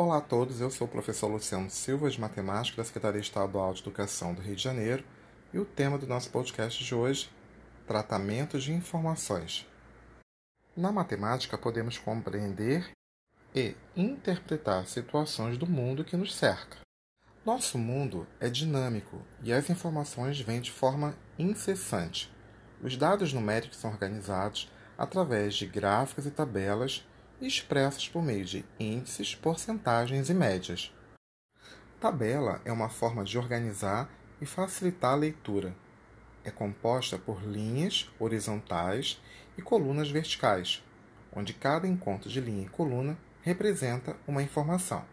Olá a todos, eu sou o professor Luciano Silva, de Matemática da Secretaria Estadual de Educação do Rio de Janeiro, e o tema do nosso podcast de hoje, tratamento de informações. Na matemática, podemos compreender e interpretar situações do mundo que nos cerca. Nosso mundo é dinâmico e as informações vêm de forma incessante. Os dados numéricos são organizados através de gráficos e tabelas expressos por meio de índices, porcentagens e médias. Tabela é uma forma de organizar e facilitar a leitura. É composta por linhas horizontais e colunas verticais, onde cada encontro de linha e coluna representa uma informação.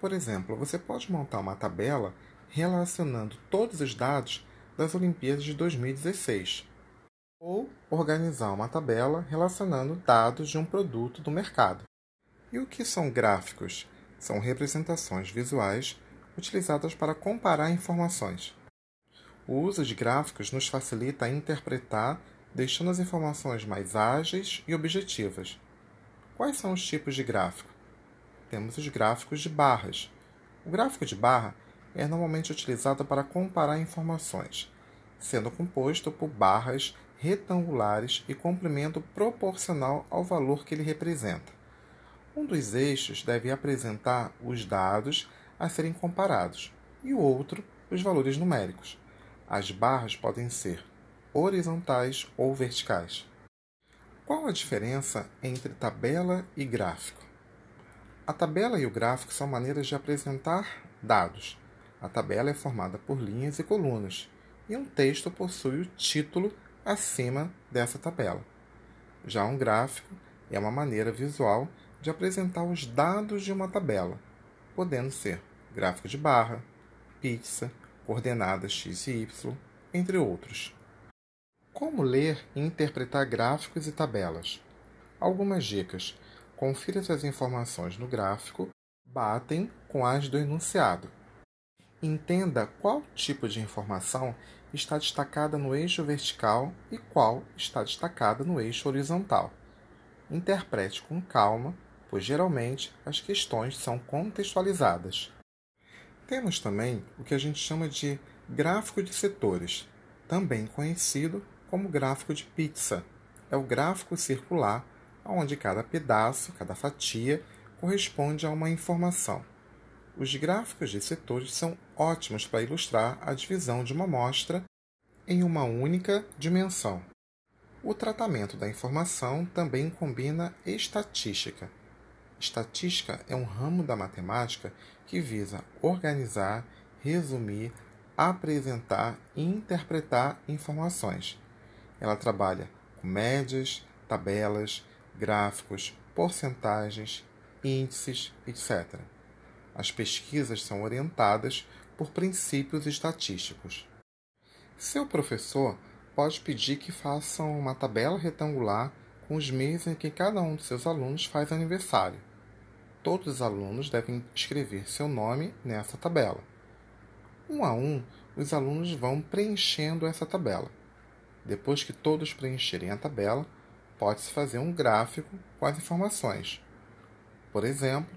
Por exemplo, você pode montar uma tabela relacionando todos os dados das Olimpíadas de 2016 ou organizar uma tabela relacionando dados de um produto do mercado. E o que são gráficos? São representações visuais utilizadas para comparar informações. O uso de gráficos nos facilita interpretar, deixando as informações mais ágeis e objetivas. Quais são os tipos de gráfico? Temos os gráficos de barras. O gráfico de barra é normalmente utilizado para comparar informações, sendo composto por barras retangulares e comprimento proporcional ao valor que ele representa. Um dos eixos deve apresentar os dados a serem comparados e o outro os valores numéricos. As barras podem ser horizontais ou verticais. Qual a diferença entre tabela e gráfico? A tabela e o gráfico são maneiras de apresentar dados. A tabela é formada por linhas e colunas, e um texto possui o título acima dessa tabela. Já um gráfico é uma maneira visual de apresentar os dados de uma tabela, podendo ser gráfico de barra, pizza, coordenadas x e y, entre outros. Como ler e interpretar gráficos e tabelas? Algumas dicas. Confira se as informações no gráfico batem com as do enunciado. Entenda qual tipo de informação está destacada no eixo vertical e qual está destacada no eixo horizontal. Interprete com calma, pois geralmente as questões são contextualizadas. Temos também o que a gente chama de gráfico de setores, também conhecido como gráfico de pizza. É o gráfico circular onde cada pedaço, cada fatia, corresponde a uma informação. Os gráficos de setores são ótimos para ilustrar a divisão de uma amostra em uma única dimensão. O tratamento da informação também combina estatística. Estatística é um ramo da matemática que visa organizar, resumir, apresentar e interpretar informações. Ela trabalha com médias, tabelas, gráficos, porcentagens, índices, etc. As pesquisas são orientadas por princípios estatísticos. Seu professor pode pedir que façam uma tabela retangular com os meses em que cada um dos seus alunos faz aniversário. Todos os alunos devem escrever seu nome nessa tabela. Um a um, os alunos vão preenchendo essa tabela. Depois que todos preencherem a tabela, pode-se fazer um gráfico com as informações. Por exemplo,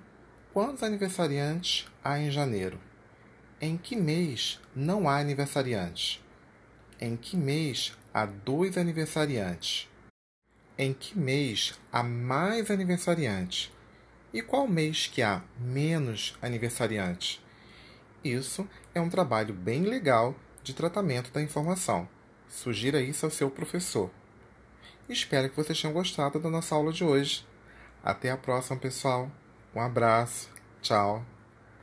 Quantos aniversariantes há em janeiro? Em que mês não há aniversariantes? Em que mês há dois aniversariantes? Em que mês há mais aniversariantes? E qual mês que há menos aniversariantes? Isso é um trabalho bem legal de tratamento da informação. Sugira isso ao seu professor. Espero que vocês tenham gostado da nossa aula de hoje. Até a próxima, pessoal! Um abraço. Tchau.